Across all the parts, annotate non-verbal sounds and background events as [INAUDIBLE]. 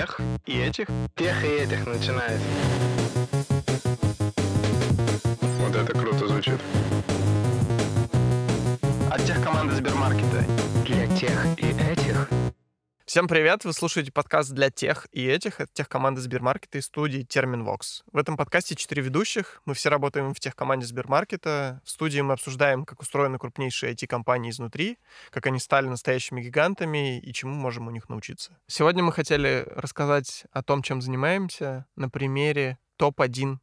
тех и этих? Тех и этих начинает. Вот это круто звучит. От тех команды Сбермаркета. Для тех и. Всем привет! Вы слушаете подкаст для тех и этих, от тех команды Сбермаркета и студии Терминвокс. В этом подкасте четыре ведущих. Мы все работаем в тех команде Сбермаркета. В студии мы обсуждаем, как устроены крупнейшие IT-компании изнутри, как они стали настоящими гигантами и чему можем у них научиться. Сегодня мы хотели рассказать о том, чем занимаемся на примере топ-1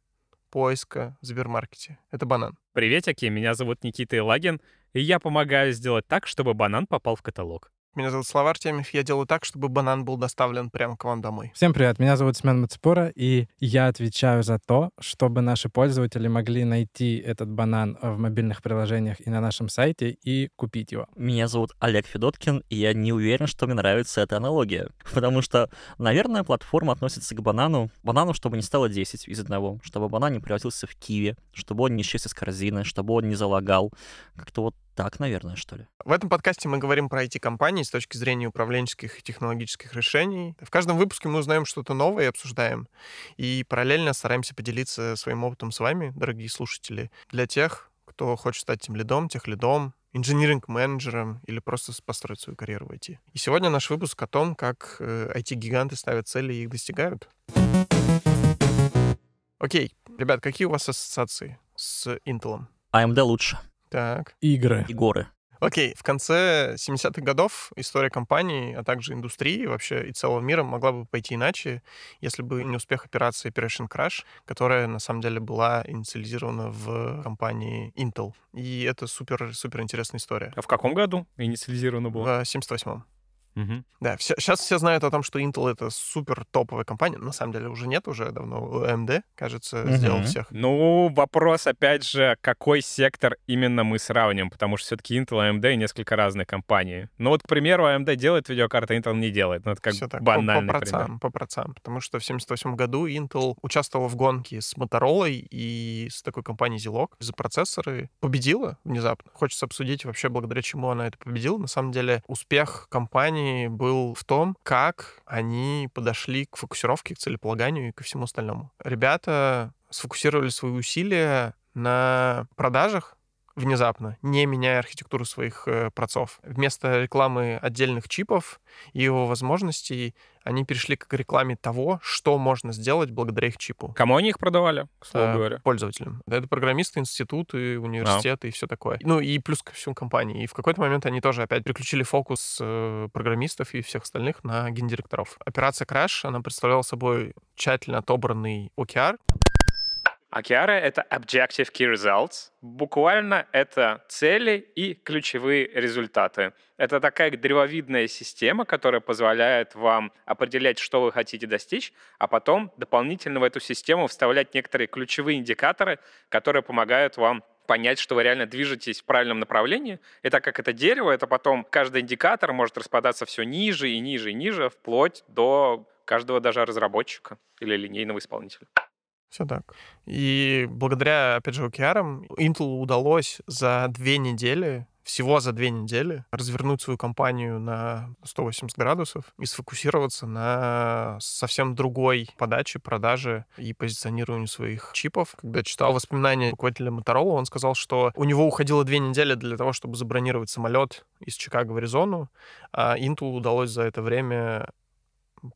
поиска в Сбермаркете. Это банан. Приветики, меня зовут Никита Илагин, и я помогаю сделать так, чтобы банан попал в каталог. Меня зовут Слава Артемьев. Я делаю так, чтобы банан был доставлен прямо к вам домой. Всем привет, меня зовут Семен Мацепура, и я отвечаю за то, чтобы наши пользователи могли найти этот банан в мобильных приложениях и на нашем сайте и купить его. Меня зовут Олег Федоткин, и я не уверен, что мне нравится эта аналогия. [LAUGHS] Потому что, наверное, платформа относится к банану. Банану, чтобы не стало 10 из одного, чтобы банан не превратился в киви, чтобы он не исчез из корзины, чтобы он не залагал. Как-то вот так, наверное, что ли. В этом подкасте мы говорим про IT-компании с точки зрения управленческих и технологических решений. В каждом выпуске мы узнаем что-то новое и обсуждаем. И параллельно стараемся поделиться своим опытом с вами, дорогие слушатели. Для тех, кто хочет стать тем лидом, тех лидом, инжиниринг-менеджером или просто построить свою карьеру в IT. И сегодня наш выпуск о том, как IT-гиганты ставят цели и их достигают. Окей, ребят, какие у вас ассоциации с Intel? AMD лучше. Так. Игры. И горы. Окей, в конце 70-х годов история компании, а также индустрии вообще и целого мира могла бы пойти иначе, если бы не успех операции Operation Crash, которая на самом деле была инициализирована в компании Intel. И это супер-супер интересная история. А в каком году инициализировано было? В 78-м. Мгм. Да, все, сейчас все знают о том, что Intel это супер топовая компания. На самом деле уже нет, уже давно AMD, кажется, сделал Мгм. всех. Ну, вопрос, опять же, какой сектор именно мы сравним, потому что все-таки Intel, AMD несколько разные компании. Ну вот, к примеру, AMD делает видеокарты, Intel не делает. Ну, это как Всё так, по- банальный по, пример. процам, по процам. Потому что в 78 году Intel участвовал в гонке с Motorola и с такой компанией Zilog за процессоры. Победила внезапно. Хочется обсудить вообще, благодаря чему она это победила. На самом деле, успех компании был в том, как они подошли к фокусировке, к целеполаганию и ко всему остальному. Ребята сфокусировали свои усилия на продажах, внезапно, не меняя архитектуру своих э, процов. Вместо рекламы отдельных чипов и его возможностей они перешли к рекламе того, что можно сделать благодаря их чипу. Кому они их продавали, к слову э, говоря? пользователям. Да, Это программисты, институты, университеты и все такое. Ну и плюс ко всему компании. И в какой-то момент они тоже опять переключили фокус э, программистов и всех остальных на гендиректоров. Операция Crash, она представляла собой тщательно отобранный OKR, OKR — это Objective Key Results. Буквально это цели и ключевые результаты. Это такая древовидная система, которая позволяет вам определять, что вы хотите достичь, а потом дополнительно в эту систему вставлять некоторые ключевые индикаторы, которые помогают вам понять, что вы реально движетесь в правильном направлении. И так как это дерево, это потом каждый индикатор может распадаться все ниже и ниже и ниже, вплоть до каждого даже разработчика или линейного исполнителя. Все так. И благодаря, опять же, OKR Intel удалось за две недели, всего за две недели, развернуть свою компанию на 180 градусов и сфокусироваться на совсем другой подаче, продаже и позиционированию своих чипов. Когда читал воспоминания руководителя Motorola, он сказал, что у него уходило две недели для того, чтобы забронировать самолет из Чикаго в Аризону, а Intel удалось за это время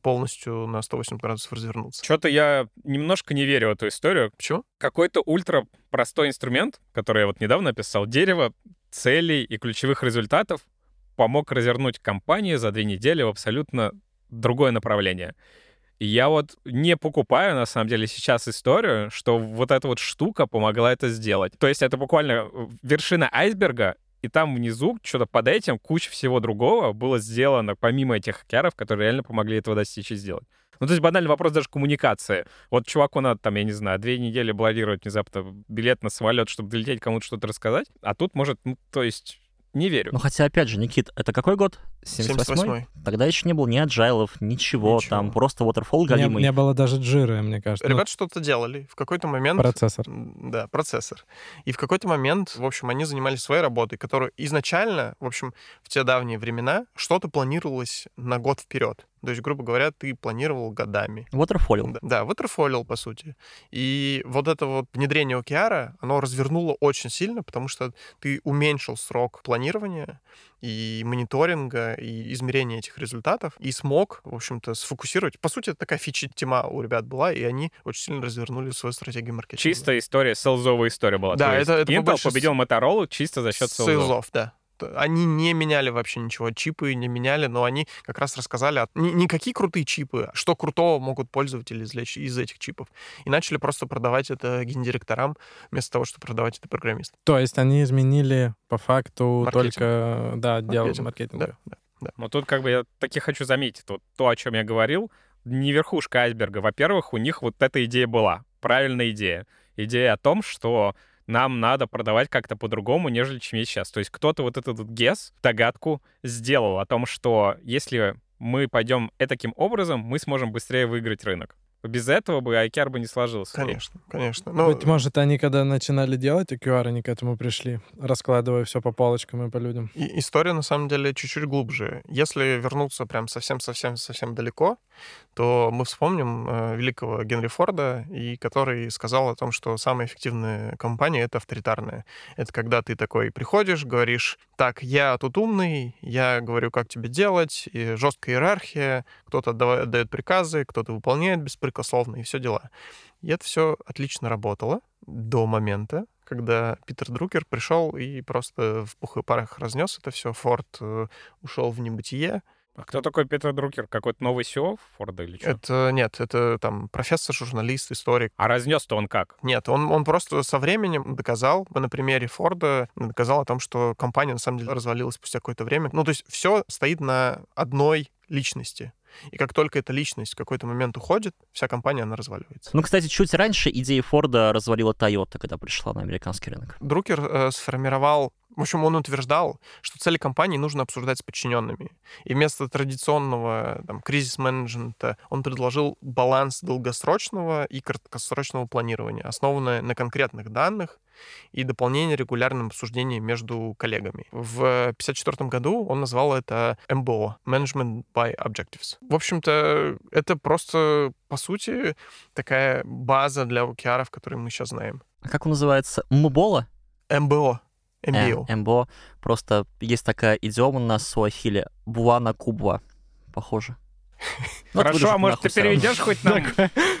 полностью на 180 градусов развернуться. Что-то я немножко не верю в эту историю. Почему? Какой-то ультра простой инструмент, который я вот недавно описал, дерево целей и ключевых результатов, помог развернуть компанию за две недели в абсолютно другое направление. И я вот не покупаю, на самом деле, сейчас историю, что вот эта вот штука помогла это сделать. То есть это буквально вершина айсберга, и там внизу, что-то под этим, куча всего другого было сделано, помимо этих хакеров, которые реально помогли этого достичь и сделать. Ну, то есть банальный вопрос даже коммуникации. Вот чуваку надо, там, я не знаю, две недели блокировать внезапно билет на самолет, чтобы долететь кому-то что-то рассказать, а тут может, ну, то есть Не верю. Ну, хотя, опять же, Никит, это какой год? 78-й? 78-й. Тогда еще не было ни аджайлов, ничего, Ничего. там просто waterfall Не, галимый. не было даже джира, мне кажется. Ну, Ребята что-то делали. В какой-то момент... процессор. Да, процессор. И в какой-то момент, в общем, они занимались своей работой, которая изначально, в общем, в те давние времена что-то планировалось на год вперед. То есть, грубо говоря, ты планировал годами. Waterfall. Да, да, waterfall, по сути. И вот это вот внедрение OKR, оно развернуло очень сильно, потому что ты уменьшил срок планирования и мониторинга, и измерения этих результатов, и смог, в общем-то, сфокусировать. По сути, это такая фича-тема у ребят была, и они очень сильно развернули свою стратегию маркетинга. Чистая история, селзовая история была. Да, То есть это- это Intel побольше победил Motorola чисто за счет селзов. Сейлзов, да. Они не меняли вообще ничего, чипы не меняли, но они как раз рассказали, о- не, какие крутые чипы, а что крутого могут пользователи извлечь из этих чипов. И начали просто продавать это гендиректорам, вместо того, чтобы продавать это программистам. То есть они изменили по факту Маркетинг. только, да, отдел Маркетинг, маркетинга. Да, да. Но тут как бы я таки хочу заметить, вот то, о чем я говорил, не верхушка айсберга. Во-первых, у них вот эта идея была, правильная идея. Идея о том, что нам надо продавать как-то по-другому, нежели чем есть сейчас. То есть кто-то вот этот вот гес, догадку сделал о том, что если мы пойдем таким образом, мы сможем быстрее выиграть рынок. Без этого бы IKEA бы не сложился. Конечно, конечно. Но Быть может, они когда начинали делать OKR, они к этому пришли, раскладывая все по полочкам и по людям. И история, на самом деле, чуть-чуть глубже. Если вернуться прям совсем-совсем-совсем далеко, то мы вспомним э, великого Генри Форда, и который сказал о том, что самая эффективная компания — это авторитарная. Это когда ты такой приходишь, говоришь, так, я тут умный, я говорю, как тебе делать, и жесткая иерархия, кто-то отдает приказы, кто-то выполняет беспрекословно, и все дела. И это все отлично работало до момента, когда Питер Друкер пришел и просто в пух и парах разнес это все. Форд э, ушел в небытие. А кто такой Питер Друкер? Какой-то новый SEO Форда или что? Это нет, это там профессор, журналист, историк. А разнес-то он как? Нет, он, он просто со временем доказал, на примере Форда, доказал о том, что компания на самом деле развалилась спустя какое-то время. Ну, то есть все стоит на одной личности. И как только эта личность в какой-то момент уходит, вся компания, она разваливается. Ну, кстати, чуть раньше идея Форда развалила Toyota, когда пришла на американский рынок. Друкер э, сформировал, в общем, он утверждал, что цели компании нужно обсуждать с подчиненными. И вместо традиционного там, кризис-менеджмента он предложил баланс долгосрочного и краткосрочного планирования, основанное на конкретных данных и дополнение регулярным обсуждением между коллегами. В 1954 году он назвал это MBO — Management by Objectives. В общем-то, это просто, по сути, такая база для OKR, которую мы сейчас знаем. А как он называется? МБО. MBO. Э, МБО. Просто есть такая идиома на суахиле. Буана Кубва. Похоже. Ну, Хорошо, а может ты переведешь хоть нам?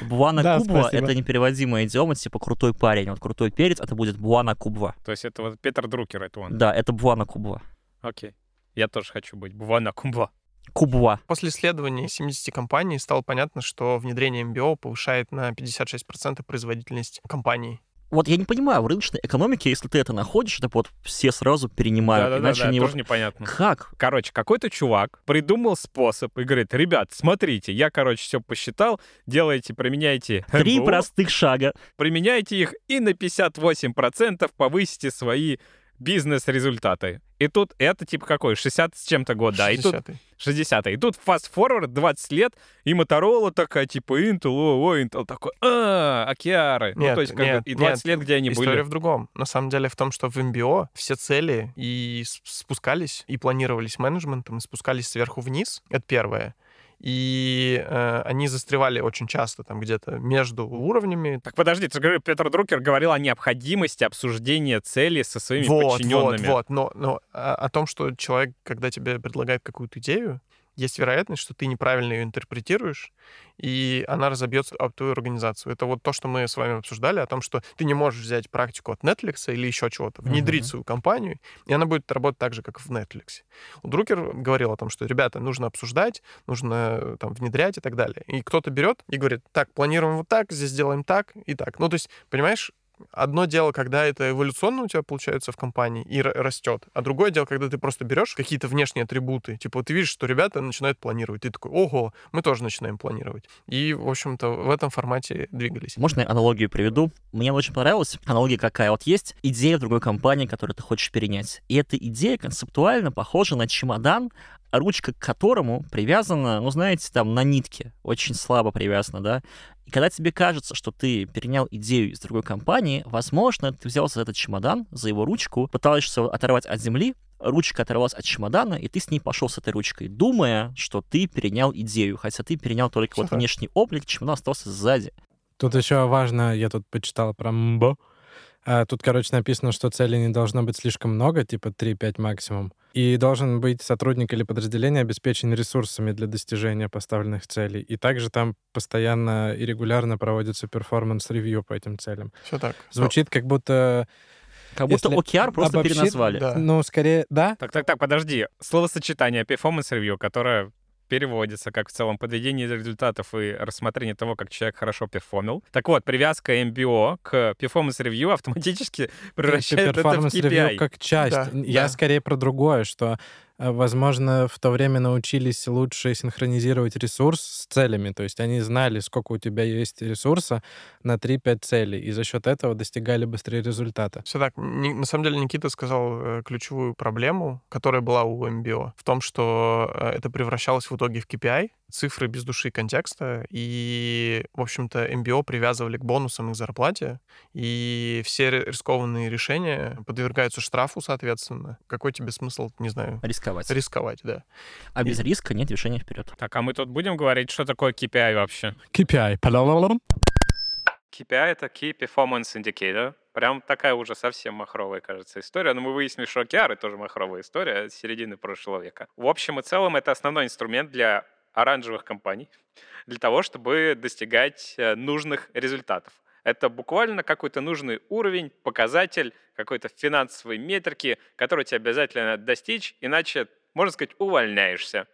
Буана Кубва — это непереводимая идиома, типа крутой парень. Вот крутой перец — это будет Буана Кубва. То есть это вот Питер Друкер, это он. Да, это Буана Кубва. Окей. Я тоже хочу быть. Бувана кумба. Кубва. После исследований 70 компаний стало понятно, что внедрение МБО повышает на 56% производительность компании. Вот я не понимаю, в рыночной экономике, если ты это находишь, это вот все сразу перенимают, Да-да-да, иначе да, не... тоже непонятно. Как? Короче, какой-то чувак придумал способ и говорит, ребят, смотрите, я, короче, все посчитал, делайте, применяйте Три простых шага. применяйте их и на 58% повысите свои бизнес-результаты. И тут это типа какой? 60 с чем-то год, да. И тут 60-й. 60 И тут fast-forward 20 лет, и Motorola такая, типа, Intel, о, о, Intel такой, а, Океары. ну, то есть, как нет, бы, и 20 нет. лет, где они История были. в другом. На самом деле в том, что в МБО все цели и спускались, и планировались менеджментом, и спускались сверху вниз. Это первое. И э, они застревали очень часто там где-то между уровнями. Так подожди, ты же Петр Друкер говорил о необходимости обсуждения целей со своими Вот, вот, подчиненными. вот. Но, но а, о том, что человек, когда тебе предлагает какую-то идею, есть вероятность, что ты неправильно ее интерпретируешь, и она разобьется об твою организацию. Это вот то, что мы с вами обсуждали, о том, что ты не можешь взять практику от Netflix или еще чего-то, внедрить Мгм. свою компанию, и она будет работать так же, как в Netflix. Друкер говорил о том, что, ребята, нужно обсуждать, нужно там внедрять и так далее. И кто-то берет и говорит, так, планируем вот так, здесь делаем так и так. Ну, то есть, понимаешь, одно дело, когда это эволюционно у тебя получается в компании и растет, а другое дело, когда ты просто берешь какие-то внешние атрибуты, типа ты видишь, что ребята начинают планировать, ты такой, ого, мы тоже начинаем планировать. И, в общем-то, в этом формате двигались. Можно я аналогию приведу? Мне очень понравилась аналогия какая. Вот есть идея в другой компании, которую ты хочешь перенять. И эта идея концептуально похожа на чемодан, ручка к которому привязана, ну, знаете, там, на нитке. Очень слабо привязана, да? И когда тебе кажется, что ты перенял идею из другой компании, возможно, ты взялся за этот чемодан, за его ручку, пытаешься оторвать от земли, ручка оторвалась от чемодана, и ты с ней пошел с этой ручкой, думая, что ты перенял идею, хотя ты перенял только вот так. внешний облик, чемодан остался сзади. Тут еще важно, я тут почитал про MBO. А, Тут, короче, написано, что целей не должно быть слишком много, типа 3-5 максимум. И должен быть сотрудник или подразделение обеспечен ресурсами для достижения поставленных целей. И также там постоянно и регулярно проводится performance review по этим целям. Все так. Звучит как будто... Как будто Если OKR просто обобщить, переназвали. да. Ну, скорее, да? Так, так, так, подожди. Словосочетание performance review, которое переводится как в целом подведение результатов и рассмотрение того, как человек хорошо перформил. Так вот, привязка MBO к performance review автоматически превращает это в performance review KPI. как часть. Да, Я да. скорее про другое, что, возможно, в то время научились лучше синхронизировать ресурс с целями. То есть они знали, сколько у тебя есть ресурса на 3-5 целей, и за счет этого достигали быстрее результата. Все так. На самом деле Никита сказал э, ключевую проблему, которая была у MBO, в том, что э, это превращалось в итоге в KPI, цифры без души и контекста, и, в общем-то, MBO привязывали к бонусам и к зарплате, и все ри- рискованные решения подвергаются штрафу, соответственно. Какой тебе смысл, не знаю, Рисковать. рисковать, да. А без риска нет движения вперед. Так, а мы тут будем говорить, что такое KPI вообще? KPI. KPI — это Key Performance Indicator. Прям такая уже совсем махровая, кажется, история. Но мы выяснили, что OKR — тоже махровая история с середины прошлого века. В общем и целом, это основной инструмент для оранжевых компаний для того, чтобы достигать э, нужных результатов. Это буквально какой-то нужный уровень, показатель какой-то финансовой метрики, который тебе обязательно надо достичь, иначе, можно сказать, увольняешься.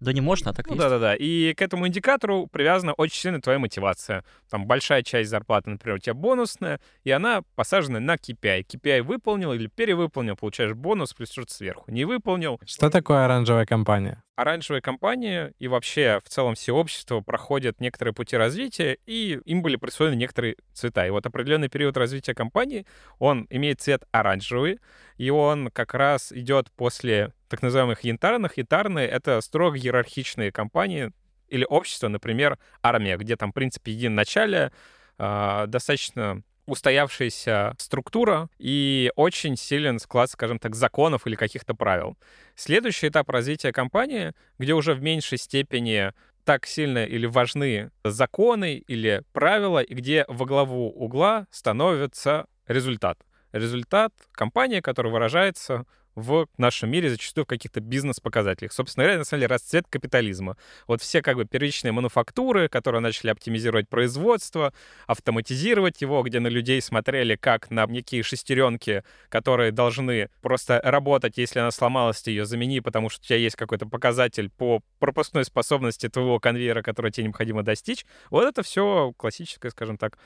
Да не можно, а так и Ну есть. да-да-да. И к этому индикатору привязана очень сильно твоя мотивация. Там большая часть зарплаты, например, у тебя бонусная, и она посажена на KPI. KPI выполнил или перевыполнил, получаешь бонус плюс что-то сверху. Не выполнил. Что такое оранжевая компания? Оранжевые компании и вообще в целом все общество проходят некоторые пути развития, и им были присвоены некоторые цвета. И вот определенный период развития компании, он имеет цвет оранжевый, и он как раз идет после так называемых янтарных. Янтарные — это строго иерархичные компании или общества, например, армия, где там, в принципе, единоначалие, а, достаточно устоявшаяся структура и очень силен склад, скажем так, законов или каких-то правил. Следующий этап развития компании, где уже в меньшей степени так сильно или важны законы или правила, и где во главу угла становится результат. Результат компании, который выражается в нашем мире зачастую в каких-то бизнес-показателях. Собственно говоря, на самом деле, расцвет капитализма. Вот все как бы первичные мануфактуры, которые начали оптимизировать производство, автоматизировать его, где на людей смотрели как на некие шестеренки, которые должны просто работать, если она сломалась, ты ее замени, потому что у тебя есть какой-то показатель по пропускной способности твоего конвейера, который тебе необходимо достичь. Вот это все классическое, скажем так,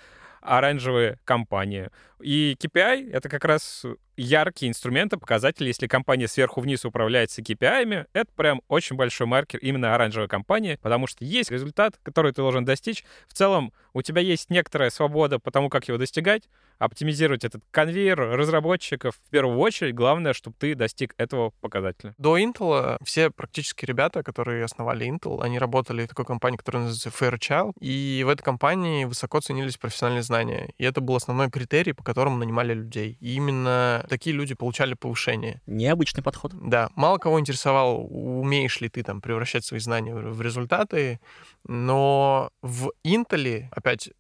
оранжевые компании. И KPI — это как раз яркие инструменты, показатели. Если компания сверху вниз управляется KPI, это прям очень большой маркер именно оранжевой компании, потому что есть результат, который ты должен достичь. В целом у тебя есть некоторая свобода по тому, как его достигать, оптимизировать этот конвейер разработчиков. В первую очередь, главное, чтобы ты достиг этого показателя. До Intel все практически ребята, которые основали Intel, они работали в такой компании, которая называется Fairchild, и в этой компании высоко ценились профессиональные знания. И это был основной критерий, по которому нанимали людей. И именно такие люди получали повышение. Необычный подход. Да, мало кого интересовал, умеешь ли ты там превращать свои знания в результаты, но в Intel, опять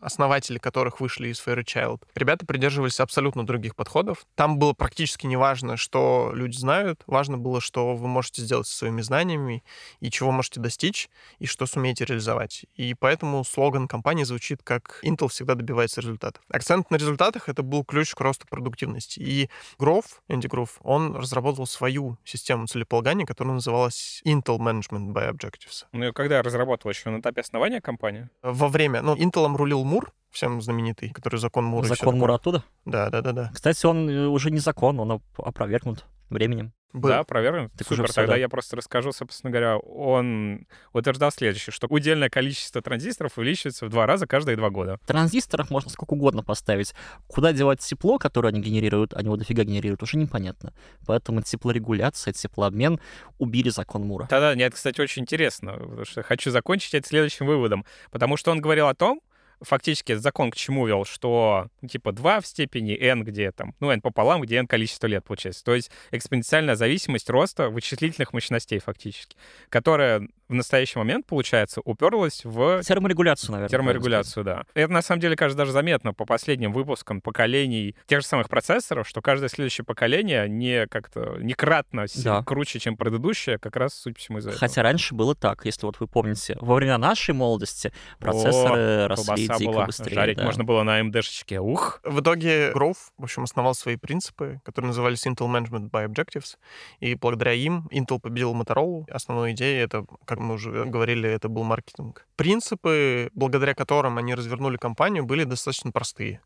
основатели которых вышли из Fairchild, ребята придерживались абсолютно других подходов. Там было практически неважно, что люди знают, важно было, что вы можете сделать со своими знаниями и чего можете достичь, и что сумеете реализовать. И поэтому слоган компании звучит как «Intel всегда добивается результатов». Акцент на результатах — это был ключ к росту продуктивности. И Гроф, Энди Гроф, он разработал свою систему целеполагания, которая называлась Intel Management by Objectives. Ну и когда разработал еще на этапе основания компании, Во время... Ну, Intel рулил Мур, всем знаменитый, который закон Мура. Закон такое. Мура оттуда. Да, да, да, да. Кстати, он э, уже не закон, он оп- опровергнут временем. Был. Да, проверим. Так Супер, тогда да. я просто расскажу, собственно говоря, он утверждал следующее, что удельное количество транзисторов увеличивается в два раза каждые два года. Транзисторов можно сколько угодно поставить. Куда девать тепло, которое они генерируют, они его дофига генерируют, уже непонятно. Поэтому теплорегуляция, теплообмен убили закон Мура. Да-да, нет, кстати, очень интересно, потому что хочу закончить это следующим выводом, потому что он говорил о том, фактически закон к чему вел, что ну, типа 2 в степени n, где там, ну, n пополам, где n количество лет получается. То есть экспоненциальная зависимость роста вычислительных мощностей фактически, которая в настоящий момент, получается, уперлась в Терморегуляцию, наверное. терморегуляцию, да. Это на самом деле, кажется, даже заметно по последним выпускам поколений тех же самых процессоров, что каждое следующее поколение не как-то не кратно си- Да. круче, чем предыдущее, как раз, по всему, из-за этого. Хотя раньше было так, если вот вы помните. Во время нашей молодости процессоры росли Колбаса дико была, быстрее. жарить да. можно было на AMD-шечке. Ух! В итоге Grove, в общем, основал свои принципы, которые назывались Intel Management by Objectives, и благодаря им Intel победил Motorola. Основной идеей это, как мы уже говорили, это был маркетинг. Принципы, благодаря которым они развернули компанию, были достаточно простые.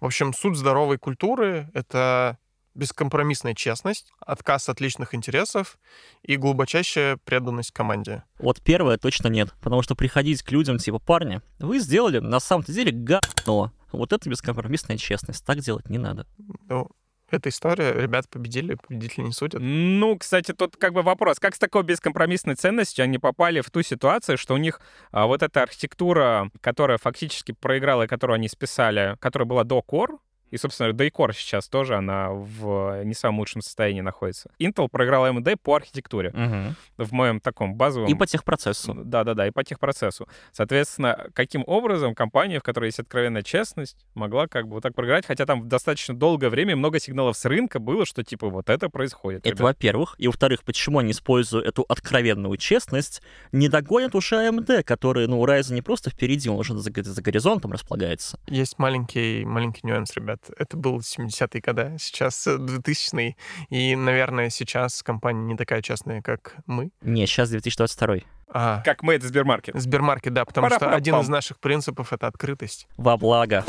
В общем, суть здоровой культуры — это бескомпромиссная честность, отказ от личных интересов и глубочайшая преданность команде. Вот первое точно нет, потому что приходить к людям типа, парни, вы сделали на самом-то деле говно. Вот это бескомпромиссная честность. Так делать не надо. Ну, эта история, ребят победили, победители не судят. Ну, кстати, тут как бы вопрос, как с такой бескомпромиссной ценностью они попали в ту ситуацию, что у них а, вот эта архитектура, которая фактически проиграла, которую они списали, которая была до Core, и, собственно, да и Core сейчас тоже, она в не самом лучшем состоянии находится. Intel проиграл AMD по архитектуре, в моем таком базовом... И по техпроцессу. Да-да-да, и по техпроцессу. Соответственно, каким образом компания, в которой есть откровенная честность, могла как бы вот так проиграть, хотя там достаточно долгое время много сигналов с рынка было, что типа вот это происходит. Это ребят. во-первых. И во-вторых, почему они используют эту откровенную честность, не догонят уже AMD, который, ну, у Ryzen не просто впереди, он уже за, за горизонтом располагается. Есть маленький, маленький нюанс, ребят. Это был 70-е годы, сейчас 2000-е. И, наверное, сейчас компания не такая честная, как мы. Не, сейчас 2022. А, Как мы, это Сбермаркет. Сбермаркет, да, потому что один из наших принципов — это открытость. Во благо.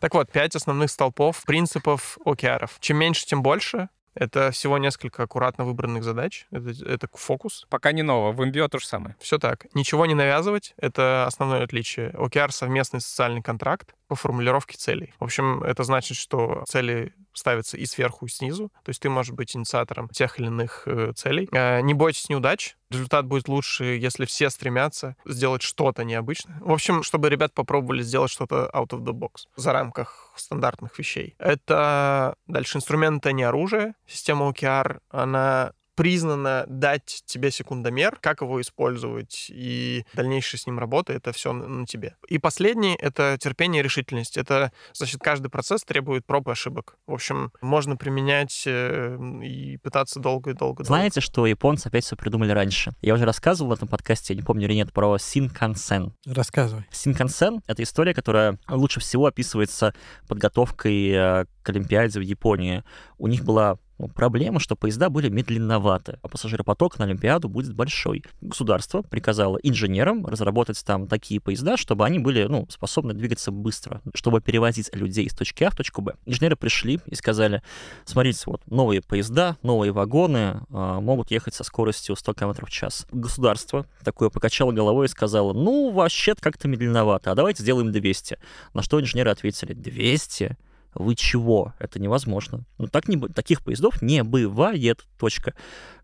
Так вот, пять основных столпов принципов OKR. Чем меньше, тем больше. Это всего несколько аккуратно выбранных задач. Это, это фокус. Пока не ново, в MBO то же самое. Все так. Ничего не навязывать — это основное отличие. OKR — совместный социальный контракт по формулировке целей. В общем, это значит, что цели ставятся и сверху, и снизу. То есть ты можешь быть инициатором тех или иных э, целей. Э, не бойтесь неудач. Результат будет лучше, если все стремятся сделать что-то необычное. В общем, чтобы ребят попробовали сделать что-то out of the box, за рамках стандартных вещей. Это дальше инструмент, это не оружие. Система OKR, она признана дать тебе секундомер, как его использовать, и дальнейшая с ним работа, это все на тебе. И последний — это терпение и решительность. Это, значит, каждый процесс требует проб и ошибок. В общем, можно применять э, и пытаться долго и долго. Знаете, что японцы опять все придумали раньше? Я уже рассказывал в этом подкасте, я не помню или нет, про Синкансен. Рассказывай. Синкансен — это история, которая лучше всего описывается подготовкой э, к Олимпиаде в Японии. У них была ну, проблема, что поезда были медленноваты, а пассажиропоток на Олимпиаду будет большой. Государство приказало инженерам разработать там такие поезда, чтобы они были ну, способны двигаться быстро, чтобы перевозить людей из точки А в точку Б. Инженеры пришли и сказали, смотрите, вот новые поезда, новые вагоны а, могут ехать со скоростью 100 км в час. Государство такое покачало головой и сказало, ну, вообще как-то медленновато, а давайте сделаем 200. На что инженеры ответили, 200? Вы чего? Это невозможно. Ну, так не, таких поездов не бывает. Точка.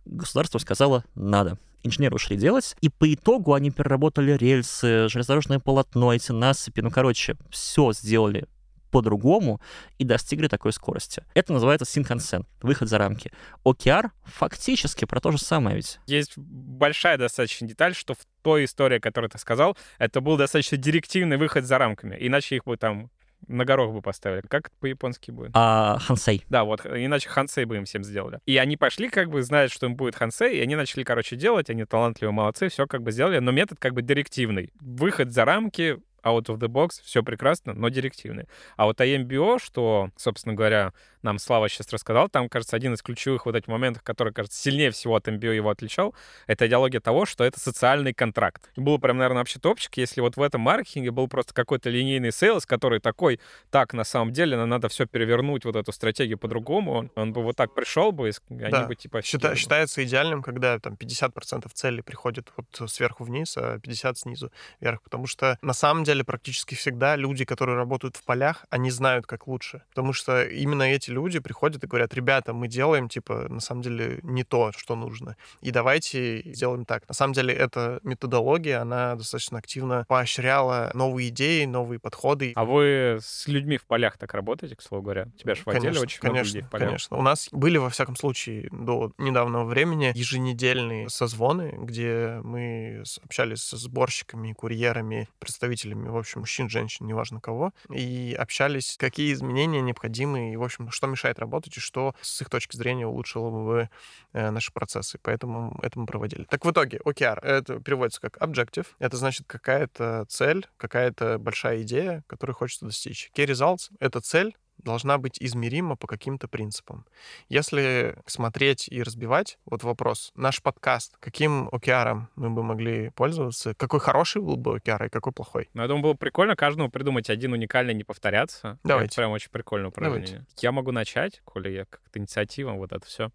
Государство сказало, надо. Инженеры ушли делать, и по итогу они переработали рельсы, железнодорожное полотно, эти насыпи. Ну, короче, все сделали по-другому и достигли такой скорости. Это называется синкансен, выход за рамки. OKR фактически про то же самое ведь. Есть большая достаточно деталь, что в той истории, которую ты сказал, это был достаточно директивный выход за рамками. Иначе их бы там на горох бы поставили. Как по-японски будет? А Хансей. Да, вот, иначе Хансей бы им всем сделали. И они пошли, как бы, знают, что им будет Хансей, и они начали, короче, делать, они талантливые, молодцы, все как бы сделали, но метод как бы директивный. Выход за рамки, out of the box, все прекрасно, но директивный. А вот MBO, что, собственно говоря, нам Слава сейчас рассказал, там, кажется, один из ключевых вот этих моментов, который, кажется, сильнее всего от MBO его отличал, это идеология того, что это социальный контракт. И был прям, наверное, вообще топчик, если вот в этом маркетинге был просто какой-то линейный сейлс, который такой, так, на самом деле, нам надо все перевернуть, вот эту стратегию по-другому, он, он бы вот так пришел бы, и они Да. бы типа... Счита- считается идеальным, когда там 50% целей приходит вот сверху вниз, а 50% снизу вверх. Потому что на самом деле практически всегда люди, которые работают в полях, они знают, как лучше. Потому что именно эти люди приходят и говорят, ребята, мы делаем, типа, на самом деле не то, что нужно. И давайте сделаем так. На самом деле эта методология, она достаточно активно поощряла новые идеи, новые подходы. А вы с людьми в полях так работаете, к слову говоря? У тебя же в отделе Конечно, очень много конечно, людей в полях. конечно. У нас были, во всяком случае, до недавнего времени еженедельные созвоны, где мы с- общались со сборщиками, курьерами, представителями, в общем, мужчин, женщин, неважно кого, и общались, какие изменения необходимы, и, в общем, что мешает работать, и что с их точки зрения улучшило бы э, наши процессы. Поэтому это мы проводили. Так в итоге, OKR, это переводится как objective. Это значит какая-то цель, какая-то большая идея, которую хочется достичь. Key results — это цель, должна быть измерима по каким-то принципам. Если смотреть и разбивать, вот вопрос, наш подкаст, каким OKR мы бы могли пользоваться, какой хороший был бы OKR и какой плохой? Но я думаю, было прикольно каждому придумать один уникальный, не повторяться. Давайте. Это прям очень прикольное упражнение. Давайте. Я могу начать, коли я как-то инициатива, вот это все.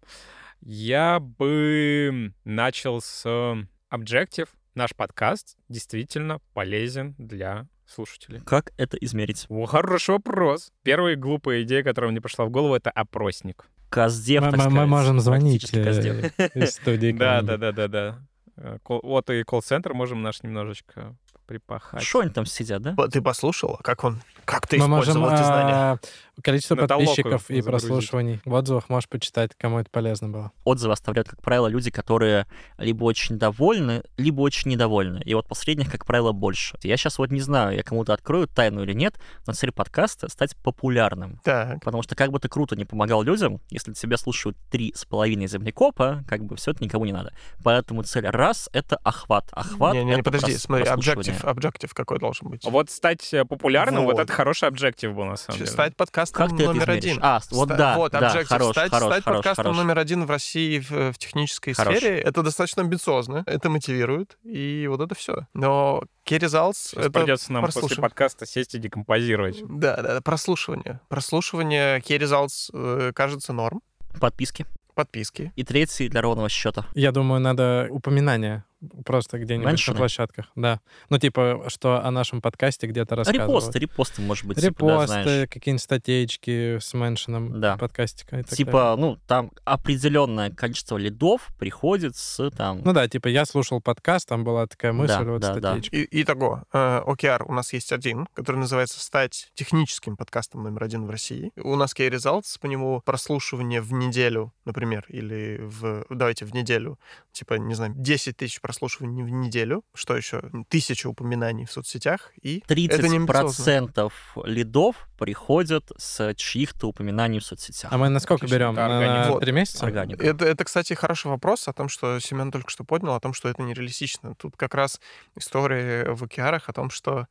Я бы начал с Objective. Наш подкаст действительно полезен для слушателей. Как это измерить? О, хороший вопрос. Первая глупая идея, которая мне пришла в голову, это опросник. Каздев, Мы, так мы- мы можем звонить э, из студии. [LAUGHS] Да, да, да, да, да. Э, Вот и колл-центр можем наш немножечко припахать. Шо они там сидят, да? Ты послушал, как он, как ты Мы можем использовал эти знания? а, количество На подписчиков и загрузить. прослушиваний в отзывах можешь почитать, кому это полезно было. Отзывы оставляют, как правило, люди, которые либо очень довольны, либо очень недовольны. И вот последних, как правило, больше. Я сейчас вот не знаю, я кому-то открою тайну или нет, но цель подкаста — стать популярным. Так, Потому что как бы ты круто не помогал людям, если тебя слушают три с половиной землекопа, как бы все это никому не надо. Поэтому цель раз — это охват. Охват не, не, это подожди, смотри, прослушивание. Объектив, объектив какой должен быть? Вот стать э, популярным, вот, Вот. это хороший объектив был, на самом деле. Стать подкастом Как ты это номер измеришь? один. А, вот Ста- да, вот, да, objective. хорош, стать, хорош, стать хорош, подкастом хорош. номер один в России в, в технической Хорош. сфере, это достаточно амбициозно, это мотивирует, и вот это все. Но key results — Сейчас это придется нам после подкаста сесть и декомпозировать. Да, да, да, прослушивание. Прослушивание key results э, кажется норм. Подписки. Подписки. И третий для ровного счета. Я думаю, надо упоминание просто где-нибудь Меншины? на площадках. Да. Ну, типа, что о нашем подкасте где-то рассказывают. Репосты, репосты, может быть, типа, да, Репосты, знаешь. какие-нибудь статейки с меншином Да. подкастика. и так далее. Типа, ну, там определенное количество лидов приходит с там... Ну да, типа я слушал подкаст, там была такая мысль, Да, вот да, да. статейка. И, итого, э, OKR у нас есть один, который называется «Стать техническим подкастом номер один в России». У нас key results, по нему прослушивание в неделю, например, или в, давайте в неделю, типа, не знаю, 10 тысяч прослушиваний в неделю, что еще, тысяча упоминаний в соцсетях, и это не амбициозно. 30% лидов приходят с чьих-то упоминаний в соцсетях. А мы на сколько Отлично. берем? На. Вот. три месяца? Органика. Это, это, кстати, хороший вопрос о том, что Семен только что поднял, о том, что это нереалистично. Тут как раз история в OKR о том, что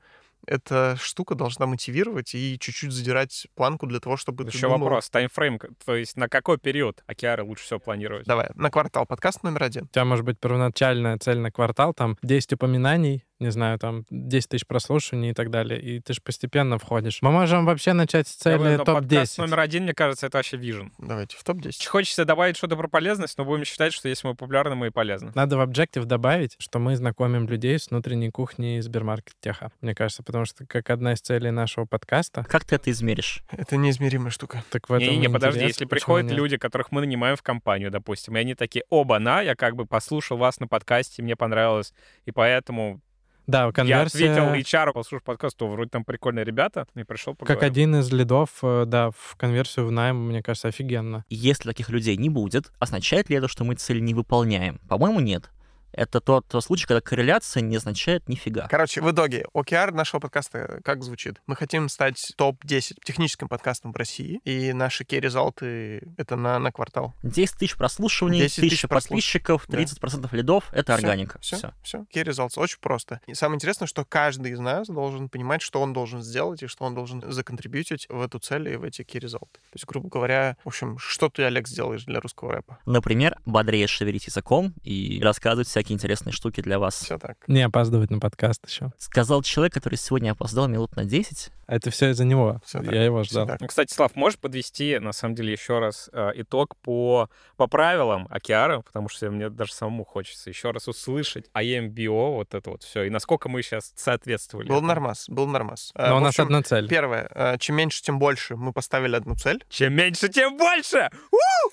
эта штука должна мотивировать и чуть-чуть задирать планку для того, чтобы ты Еще думал- вопрос, таймфрейм, то есть на какой период океары лучше всего планировать? Давай, на квартал подкаст номер один. У тебя может быть первоначальная цель на квартал, там 10 упоминаний, не знаю, там 10 тысяч прослушиваний и так далее, и ты же постепенно входишь. Мы можем вообще начать с цели но подкаст топ-10. номер один, мне кажется, это вообще вижен. Давайте, в топ-10. Хочется добавить что-то про полезность, но будем считать, что если мы популярны, мы и полезны. Надо в Objective добавить, что мы знакомим людей с внутренней кухней Сбермаркет Теха. Мне кажется, потому что как одна из целей нашего подкаста, Как ты это измеришь? Это неизмеримая штука. так в этом Не-не-не, и подожди, если приходят нет? люди, которых мы нанимаем в компанию, допустим, и они такие, оба, на, я как бы послушал вас на подкасте, мне понравилось, и поэтому Да, я конверсия... ответил HR, послушал подкаст, то вроде там прикольные ребята, и пришел Как поговорим. один из лидов, э, да, в конверсию в найм, мне кажется, офигенно. Если таких людей не будет, означает ли это, что мы цель не выполняем? По-моему, нет. Это тот, случай, когда корреляция не означает нифига. Короче, в итоге, OKR нашего подкаста как звучит? Мы хотим стать топ-10 техническим подкастом в России, и наши key-результаты — это на, на квартал. 10 тысяч прослушиваний, 10 тысяч 1000 подписчиков, Да. 30% лидов — это Всё, органика. Все, все. Key results. Очень просто. И самое интересное, что каждый из нас должен понимать, что он должен сделать и что он должен законтрибьютить в эту цель и в эти key results. То есть, грубо говоря, в общем, что ты, Олег, сделаешь для русского рэпа? Например, бодрее шевелить языком и рассказывать всякие всякие интересные штуки для вас. Все так. Не опаздывать на подкаст еще. Сказал человек, который сегодня опоздал минут на 10. А это все из-за него. Так. Я его Всё ждал. так. Ну, Кстати, Слав, можешь подвести, на самом деле, еще раз э, итог по, по правилам Океара, потому что мне даже самому хочется еще раз услышать IMBO, вот это вот все, и насколько мы сейчас соответствовали. Был нормас, был нормас. А, Но у в нас общем, одна цель. Первое, э, чем меньше, тем больше. Мы поставили одну цель. Чем меньше, тем больше!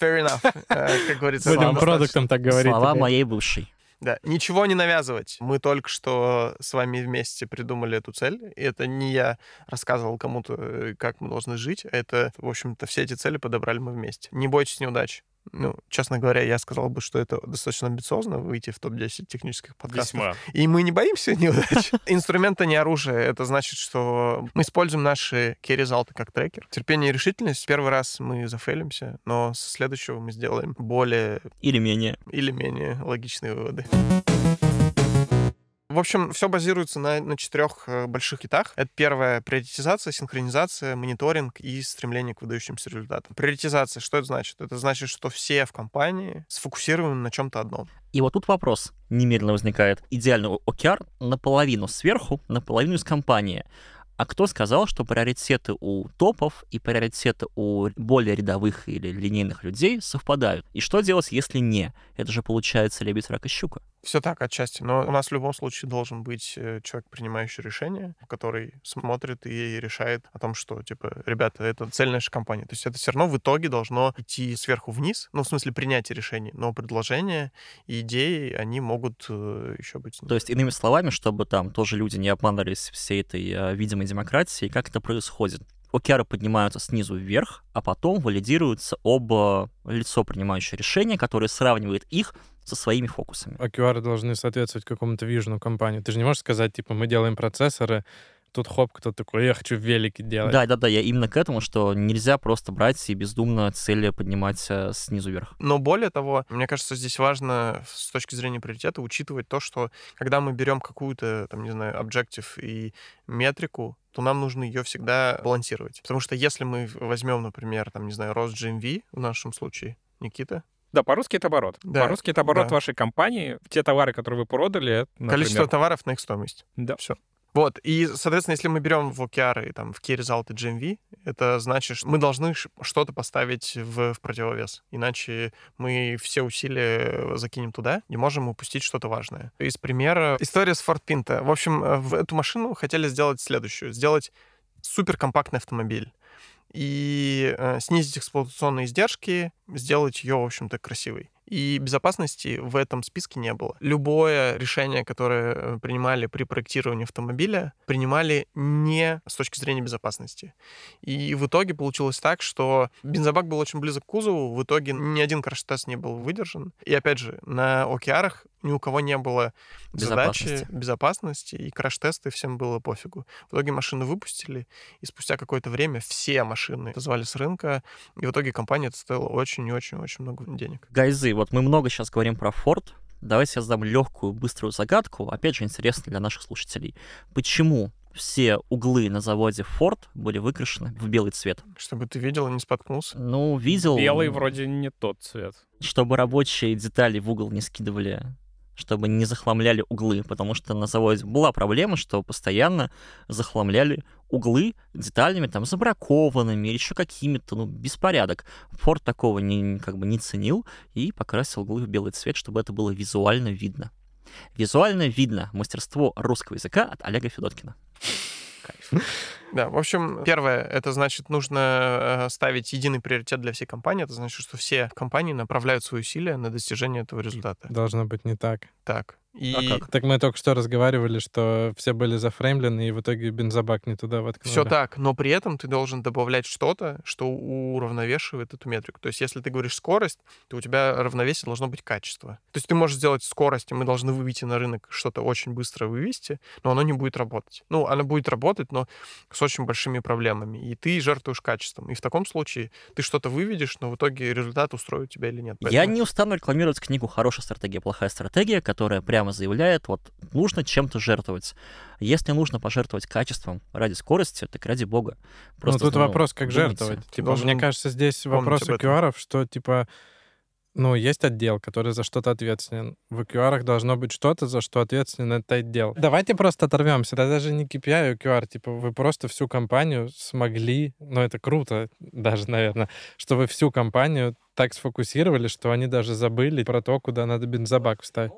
Fair enough. Э, Как говорится, Будем продуктом так говорить. Слова моей бывшей. Да, ничего не навязывать. Мы только что с вами вместе придумали эту цель. И это не я рассказывал кому-то, э, как мы должны жить. Это, в общем-то, все эти цели подобрали мы вместе. Не бойтесь неудач. Ну, честно говоря, я сказал бы, что это достаточно амбициозно выйти в топ-10 технических подкастов. Весьма. И мы не боимся [LAUGHS] неудач. Инструменты не оружие. Это значит, что мы используем наши key-результаты как трекер. Терпение и решительность. Первый раз мы зафейлимся, но с следующего мы сделаем более Или менее. или менее логичные выводы. В общем, все базируется на, на четырех э, больших китах. Это первое — приоритизация, синхронизация, мониторинг и стремление к выдающимся результатам. Приоритизация, что это значит? Это значит, что все в компании сфокусированы на чем-то одном. И вот тут вопрос немедленно возникает. Идеальный OKR наполовину сверху, наполовину из компании. А кто сказал, что приоритеты у топов и приоритеты у более рядовых или линейных людей совпадают? И что делать, если не? Это же получается лебедь, рак и щука. Все так отчасти, но у нас в любом случае должен быть э, человек, принимающий решение, который смотрит и решает о том, что, типа, ребята, это цель нашей компании. То есть это все равно в итоге должно идти сверху вниз, ну, в смысле принятия решений, но предложения и идеи, они могут э, еще быть... То есть, иными словами, чтобы там тоже люди не обманывались всей этой э, видимой демократией, как это происходит? OKR поднимаются снизу вверх, а потом валидируется оба лицо, принимающее решение, которое сравнивает их со своими фокусами. OKR должны соответствовать какому-то вижену компании. Ты же не можешь сказать, типа, мы делаем процессоры, тут хоп, кто такой, я хочу велики делать. Да, да, да, я именно к этому, что нельзя просто брать и бездумно цели поднимать э, снизу вверх. Но более того, мне кажется, здесь важно с точки зрения приоритета учитывать то, что когда мы берем какую-то, там, не знаю, объектив и метрику, то нам нужно ее всегда балансировать. Потому что если мы возьмем, например, там, не знаю, рост GMV в нашем случае, Никита, Да, по-русски это оборот. Да, По-русски это оборот да. вашей компании. Те товары, которые вы продали, например, количество товаров на их стоимость. Да. Все. Вот, и, соответственно, если мы берем в OKR и там в Key Result и GMV, это значит, что мы должны что-то поставить в, в противовес. Иначе мы все усилия закинем туда и можем упустить что-то важное. Из примера история с Ford Pinto. В общем, э, в эту машину хотели сделать следующую. Сделать суперкомпактный автомобиль и э, снизить эксплуатационные издержки, сделать ее, в общем-то, красивой. И безопасности в этом списке не было. Любое решение, которое э, принимали при проектировании автомобиля, принимали не с точки зрения безопасности. И в итоге получилось так, что бензобак был очень близок к кузову, в итоге ни один краш-тест не был выдержан. И опять же, на океарах ни у кого не было задачи Безопасности. и краш-тесты всем было пофигу. В итоге машины выпустили, и спустя какое-то время все машины звали с рынка, и в итоге компания это стоила очень и очень-очень много денег. Гайзы, вот мы много сейчас говорим про Ford. Давайте я задам легкую, быструю загадку. Опять же, интересно для наших слушателей. Почему все углы на заводе Ford были выкрашены в белый цвет? Чтобы ты видел и не споткнулся. Ну, видел... Белый вроде не тот цвет. Чтобы рабочие детали в угол не скидывали чтобы не захламляли углы, потому что на заводе была проблема, что постоянно захламляли углы деталями там забракованными или еще какими-то, ну, беспорядок. Форд такого не, как бы не ценил и покрасил углы в белый цвет, чтобы это было визуально видно. Визуально видно мастерство русского языка от Олега Федоткина. [LAUGHS] Да, в общем, первое, это значит, нужно э, ставить единый приоритет для всей компании. Это значит, что все компании направляют свои усилия на достижение этого результата. Должно быть не так. Так. И А как? Так мы только что разговаривали, что все были зафреймлены, и в итоге бензобак не туда воткнули. все так, но при этом ты должен добавлять что-то, что уравновешивает эту метрику. То есть, если ты говоришь скорость, то у тебя равновесие должно быть качество. То есть ты можешь сделать скорость, и мы должны вывести на рынок что-то очень быстро вывести, но оно не будет работать. Ну, оно будет работать, но с очень большими проблемами. И ты жертвуешь качеством. И в таком случае ты что-то выведешь, но в итоге результат устроит тебя или нет. Я Поэтому- не устану рекламировать книгу «Хорошая стратегия, плохая стратегия», которая прямо заявляет, вот, нужно чем-то жертвовать. Если нужно пожертвовать качеством ради скорости, так ради бога. Ну, тут вопрос, как думайте. жертвовать. Типа, должен мне кажется, здесь вопрос этом. OKR, что, типа, ну, есть отдел, который за что-то ответственен. В OKR должно быть что-то, за что ответственен этот отдел. Давайте просто оторвемся. Это даже не KPI и OKR. Типа вы просто всю компанию смогли, ну, это круто даже, наверное, что вы всю компанию так сфокусировали, что они даже забыли про то, куда надо бензобак вставить.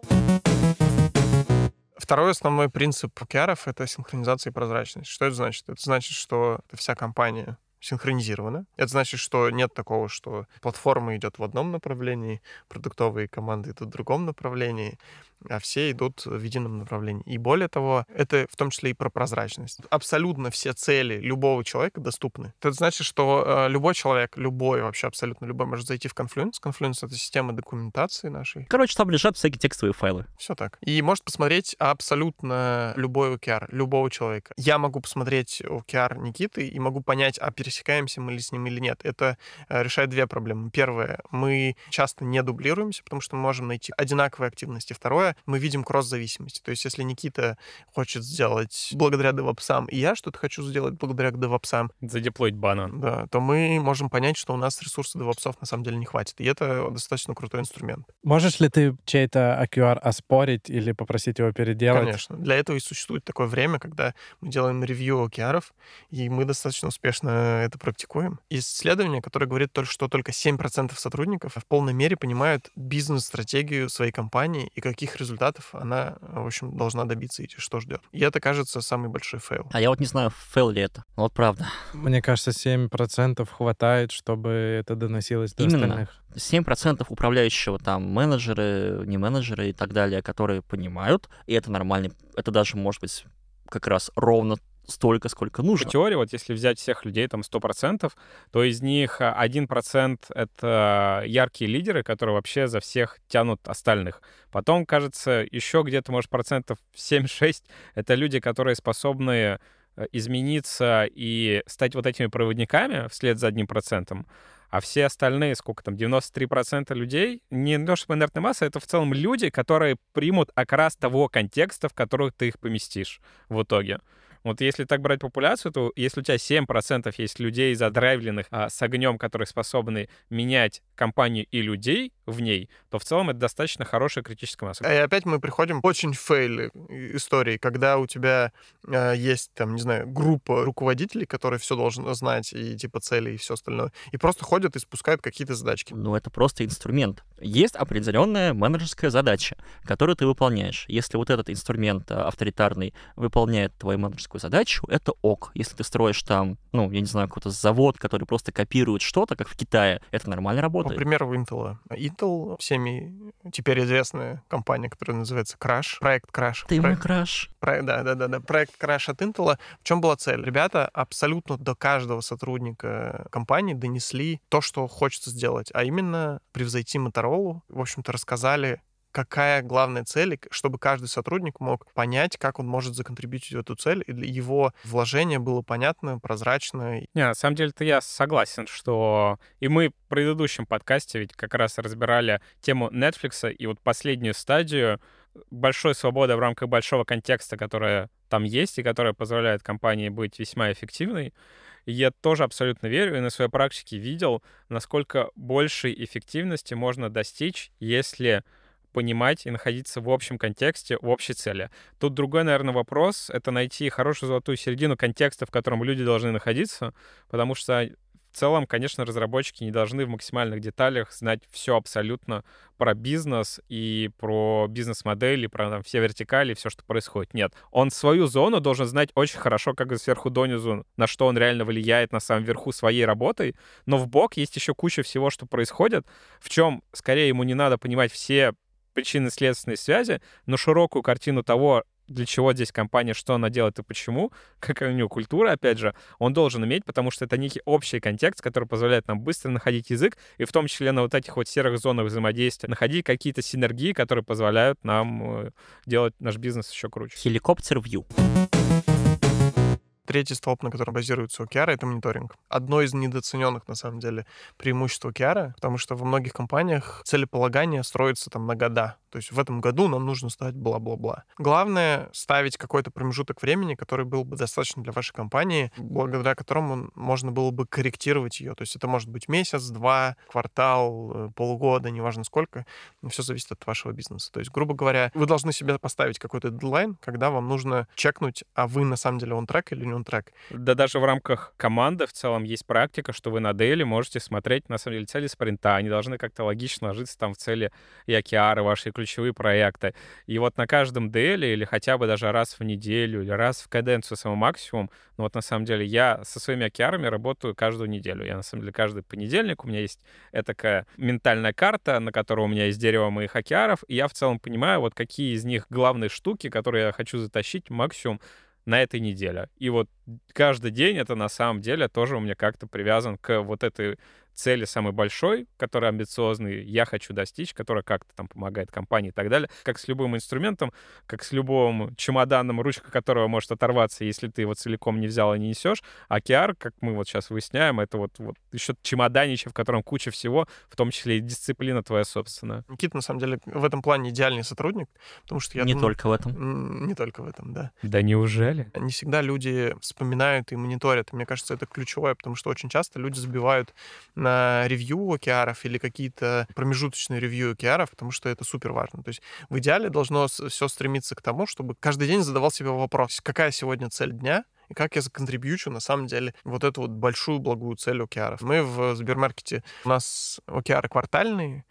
Второй основной принцип OKR — это синхронизация и прозрачность. Что это значит? Это значит, что вся компания синхронизировано. Это значит, что нет такого, что платформа идет в одном направлении, продуктовые команды идут в другом направлении, а все идут в едином направлении. И более того, это в том числе и про прозрачность. Абсолютно все цели любого человека доступны. Это значит, что э, любой человек, любой, вообще абсолютно любой, может зайти в Confluence. Confluence — это система документации нашей. Короче, там лежат всякие текстовые файлы. Все так. И может посмотреть абсолютно любой OKR, любого человека. Я могу посмотреть OKR Никиты и могу понять, а пересекаемся мы ли с ним или нет. Это э, решает две проблемы. Первое, мы часто не дублируемся, потому что мы можем найти одинаковые активности. Второе, мы видим кросс-зависимость. То есть если Никита хочет сделать благодаря DevOps, и я что-то хочу сделать благодаря DevOps, Задеплоить банан. да, то мы можем понять, что у нас ресурсов DevOps на самом деле не хватит. И это достаточно крутой инструмент. Можешь ли ты чей-то OKR оспорить или попросить его переделать? Конечно. Для этого и существует такое время, когда мы делаем ревью OKR, и мы достаточно успешно это практикуем. Исследование, которое говорит, только, что только 7% сотрудников в полной мере понимают бизнес-стратегию своей компании и каких результатов она, в общем, должна добиться и что ждет. И это, кажется, самый большой фейл. А я вот не знаю, фейл ли это. Ну, Вот правда. Мне кажется, 7% хватает, чтобы это доносилось до Именно. остальных. 7% управляющего там менеджеры, не менеджеры и так далее, которые понимают, и это нормально. Это даже может быть как раз ровно столько, сколько По нужно. теории, вот если взять всех людей, там 100%, то из них а, 1% — это яркие лидеры, которые вообще за всех тянут остальных. Потом, кажется, еще где-то, может, процентов 7-6 — это люди, которые способны э, измениться и стать вот этими проводниками вслед за одним процентом. А все остальные, сколько там, 93% людей, не то чтобы инертная масса, это в целом люди, которые примут окрас того контекста, в который ты их поместишь в итоге. Вот если так брать популяцию, то если у тебя 7% есть людей задрайвленных а, с огнем, которые способны менять компанию и людей в ней, то в целом это достаточно хорошая критическая масса. И опять мы приходим к очень фейли истории, когда у тебя э, есть, там, не знаю, группа руководителей, которые все должны знать, и типа цели, и все остальное, и просто ходят и спускают какие-то задачки. Ну, это просто инструмент. Есть определенная менеджерская задача, которую ты выполняешь. Если вот этот инструмент а, авторитарный выполняет твою менеджерскую задачу, это ок. Если ты строишь там, ну, я не знаю, какой-то завод, который просто копирует что-то, как в Китае, это нормально По работает. примеру Intel. Intel всеми теперь известная компания, которая называется Crash, проект Crash. Ты мой Проект- краш. Про- да, да, да, да. Проект Crash от Intel. В чем была цель? Ребята абсолютно до каждого сотрудника компании донесли то, что хочется сделать, а именно превзойти Motorola. В общем-то, рассказали какая главная цель, чтобы каждый сотрудник мог понять, как он может законтрибьютить в эту цель, и для его вложение было понятно, прозрачно. Не, на самом деле-то я согласен, что и мы в предыдущем подкасте ведь как раз разбирали тему Netflix и вот последнюю стадию большой свободы в рамках большого контекста, которая там есть и которая позволяет компании быть весьма эффективной. И я тоже абсолютно верю и на своей практике видел, насколько большей эффективности можно достичь, если понимать и находиться в общем контексте, в общей цели. Тут другой, наверное, вопрос — это найти хорошую золотую середину контекста, в котором люди должны находиться, потому что в целом, конечно, разработчики не должны в максимальных деталях знать все абсолютно про бизнес и про бизнес-модели, про там, все вертикали, все, что происходит. Нет, он свою зону должен знать очень хорошо, как сверху донизу, на что он реально влияет на самом верху своей работой, но в бок есть еще куча всего, что происходит, в чем, скорее, ему не надо понимать все причинно-следственные связи, но широкую картину того, для чего здесь компания, что она делает и почему, [LAUGHS] какая у нее культура, опять же, он должен иметь, потому что это некий общий контекст, который позволяет нам быстро находить язык, и в том числе на вот этих вот серых зонах взаимодействия находить какие-то синергии, которые позволяют нам э, делать наш бизнес еще круче. Хеликоптер View. Третий столб, на котором базируется OKR, это мониторинг. Одно из недооцененных, на самом деле, преимуществ OKR, потому что во многих компаниях целеполагание строится там на года. То есть в этом году нам нужно стать бла-бла-бла. Главное — ставить какой-то промежуток времени, который был бы достаточно для вашей компании, благодаря которому можно было бы корректировать ее. То есть это может быть месяц, два, квартал, э, полгода, неважно сколько. Все зависит от вашего бизнеса. То есть, грубо говоря, вы должны себе поставить какой-то дедлайн, когда вам нужно чекнуть, а вы на самом деле он трек или не он трек. Да даже в рамках команды в целом есть практика, что вы на дейли можете смотреть, на самом деле, цели спринта. Они должны как-то логично ложиться там в цели океары, ваши ключевые проекты. И вот на каждом деле или хотя бы даже раз в неделю или раз в каденцию самый максимум, ну вот на самом деле я со своими океарами работаю каждую неделю. Я на самом деле каждый понедельник у меня есть такая ментальная карта, на которой у меня есть дерево моих океаров, и я в целом понимаю, вот какие из них главные штуки, которые я хочу затащить максимум на этой неделе. И вот каждый день это на самом деле тоже у меня как-то привязан к вот этой цели самой большой, который амбициозный, я хочу достичь, которая как-то там помогает компании и так далее. Как с любым инструментом, как с любым чемоданом, ручка которого может оторваться, если ты его целиком не взял и не несешь. А QR, как мы вот сейчас выясняем, это вот, вот еще чемоданище, в котором куча всего, в том числе и дисциплина твоя собственная. Никита, на самом деле, в этом плане идеальный сотрудник, потому что я Не думаю, только в этом. Не только в этом, да. Да неужели? Не всегда люди вспоминают и мониторят. Мне кажется, это ключевое, потому что очень часто люди забивают на ревью океаров или какие-то промежуточные ревью океаров, потому что это супер важно. То есть в идеале должно все стремиться к тому, чтобы каждый день задавал себе вопрос, какая сегодня цель дня, и как я законтрибьючу на самом деле вот эту вот большую благую цель океаров. Мы в Сбермаркете, у нас океары квартальные,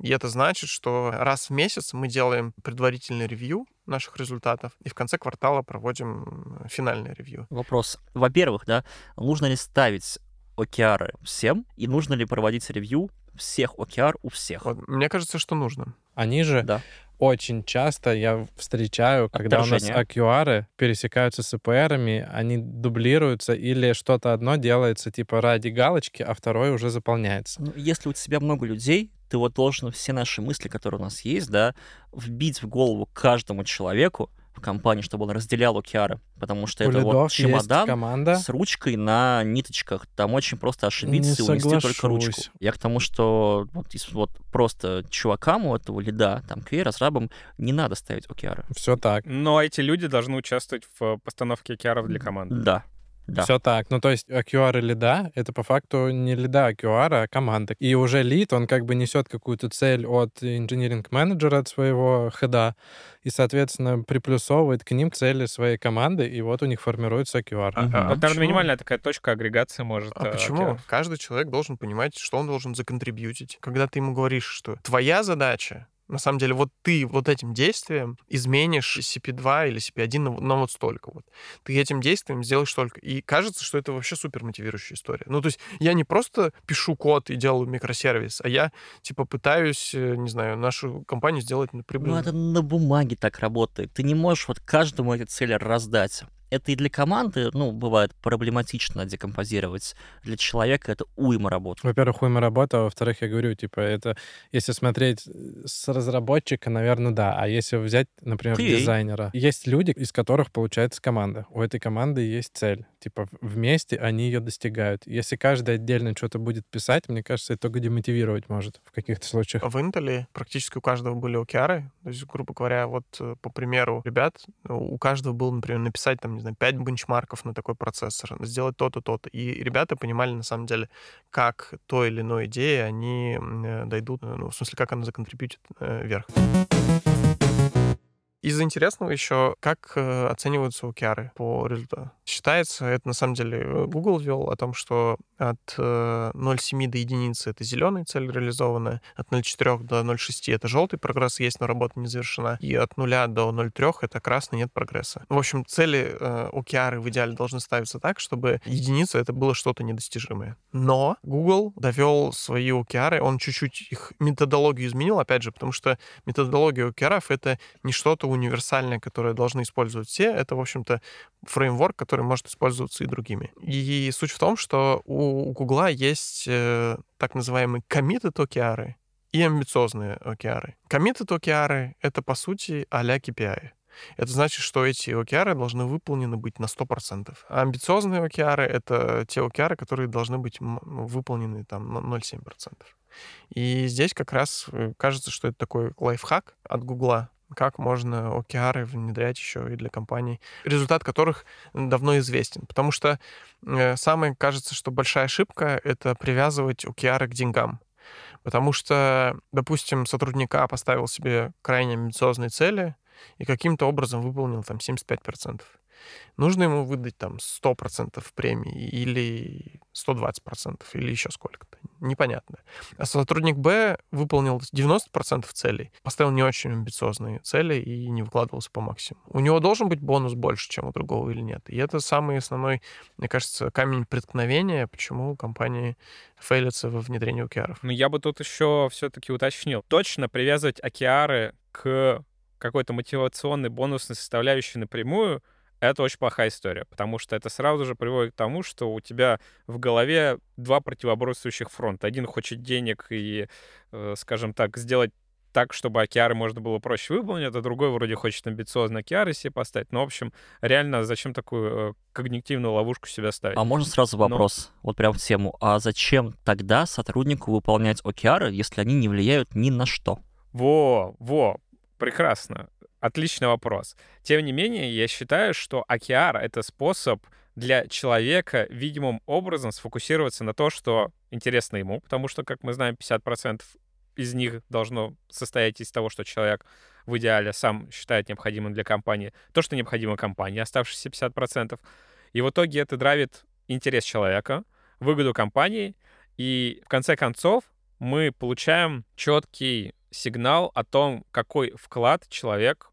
и это значит, что раз в месяц мы делаем предварительный ревью наших результатов, и в конце квартала проводим финальное ревью. Вопрос. Во-первых, да, нужно ли ставить OKR всем, и нужно ли проводить ревью всех OKR у всех? Вот, мне кажется, что нужно. Они же Да. очень часто я встречаю, когда у нас Отторжение. AQR пересекаются с ЭПРами, они дублируются или что-то одно делается типа ради галочки, а второе уже заполняется. Ну, если у тебя много людей, ты вот должен все наши мысли, которые у нас есть, да, вбить в голову каждому человеку компании, чтобы он разделял OKR, потому что у это вот чемодан команда. с ручкой на ниточках. Там очень просто ошибиться Не и унести только ручку. Я к тому, что вот, вот просто чувакам у этого лида, там, QA, разрабам, не надо ставить OKR. Все так. Но эти люди должны участвовать в постановке океаров для команды. Да, да. Все так. Ну, то есть AQR и лида — это по факту не лида AQR, а команда. И уже лид, он как бы несет какую-то цель от инжиниринг-менеджера, от своего хеда, и, соответственно, приплюсовывает к ним цели своей команды, и вот у них формируется AQR. А- а Вот, наверное, почему? минимальная такая точка агрегации может... А э, почему? океаров. Каждый человек должен понимать, что он должен законтрибьютить. Когда ты ему говоришь, что твоя задача на самом деле, вот ты вот этим действием изменишь CP2 или CP1 на, на вот столько вот. Ты этим действием сделаешь столько. И кажется, что это вообще супер мотивирующая история. Ну, то есть я не просто пишу код и делаю микросервис, а я, типа, пытаюсь, э, не знаю, нашу компанию сделать на прибыль. Ну, это на бумаге так работает. Ты не можешь вот каждому эти цели раздать. Это и для команды, ну, бывает проблематично декомпозировать. Для человека это уйма работы. Во-первых, уйма работа, а во-вторых, я говорю, типа, это, если смотреть с разработчика, наверное, да. А если взять, например, QA. дизайнера, есть люди, из которых получается команда. У этой команды есть цель. Типа, вместе они ее достигают. Если каждый отдельно что-то будет писать, мне кажется, это только демотивировать может в каких-то случаях. В Intel практически у каждого были океары. То есть, грубо говоря, вот э, по примеру ребят, у каждого было, например, написать там, не знаю, 5 бенчмарков на такой процессор, сделать то-то, то-то. И ребята понимали, на самом деле, как то или иной идеи они дойдут, э, ну, в смысле, как она законтрибьютит э, вверх. Из интересного еще, как э, оцениваются OKR по результату. Считается, это на самом деле э, Google ввел о том, что от э, 0,7 до единицы это зеленая цель реализованная, от 0,4 до 0,6 это желтый прогресс есть, но работа не завершена, и от 0 до 0,3 это красный, нет прогресса. В общем, цели э, OKR в идеале должны ставиться так, чтобы единица это было что-то недостижимое. Но Google довел свои OKR, он чуть-чуть их методологию изменил, опять же, потому что методология OKR это не что-то универсальное, которое должны использовать все, это, в общем-то, фреймворк, который может использоваться и другими. И суть в том, что у Гугла есть э, так называемые committed OKR и амбициозные OKR. Committed OKR — это, по сути, а-ля KPI. Это значит, что эти OKR должны выполнены быть на 100%. А амбициозные OKR — это те OKR, которые должны быть м, выполнены там на 0,7%. И здесь как раз э, кажется, что это такой лайфхак от Гугла, как можно OKR внедрять еще и для компаний, результат которых давно известен. Потому что э, самое, кажется, что большая ошибка — это привязывать OKR к деньгам. Потому что, допустим, сотрудника поставил себе крайне амбициозные цели и каким-то образом выполнил там 75%. Нужно ему выдать там 100% премии или 120% или еще сколько-то. Непонятно. А сотрудник Б выполнил 90% целей, поставил не очень амбициозные цели и не выкладывался по максимуму. У него должен быть бонус больше, чем у другого или нет. И это самый основной, мне кажется, камень преткновения, почему компании фейлятся во внедрении OKR. Ну, я бы тут еще все-таки уточнил. Точно привязывать океары к какой-то мотивационной бонусной составляющей напрямую — это очень плохая история, потому что это сразу же приводит к тому, что у тебя в голове два противоборствующих фронта. Один хочет денег и, э, скажем так, сделать так, чтобы океары можно было проще выполнить, а другой вроде хочет амбициозно океары себе поставить. Ну, в общем, реально, зачем такую э, когнитивную ловушку себя ставить? А можно сразу вопрос, Но... вот прям в тему. А зачем тогда сотруднику выполнять океары, если они не влияют ни на что? Во, во, прекрасно. Отличный вопрос. Тем не менее, я считаю, что океар — это способ для человека видимым образом сфокусироваться на то, что интересно ему, потому что, как мы знаем, 50% из них должно состоять из того, что человек в идеале сам считает необходимым для компании, то, что необходимо компании, оставшиеся 50%. И в итоге это драйвит интерес человека, выгоду компании, и в конце концов мы получаем четкий сигнал о том, какой вклад человек,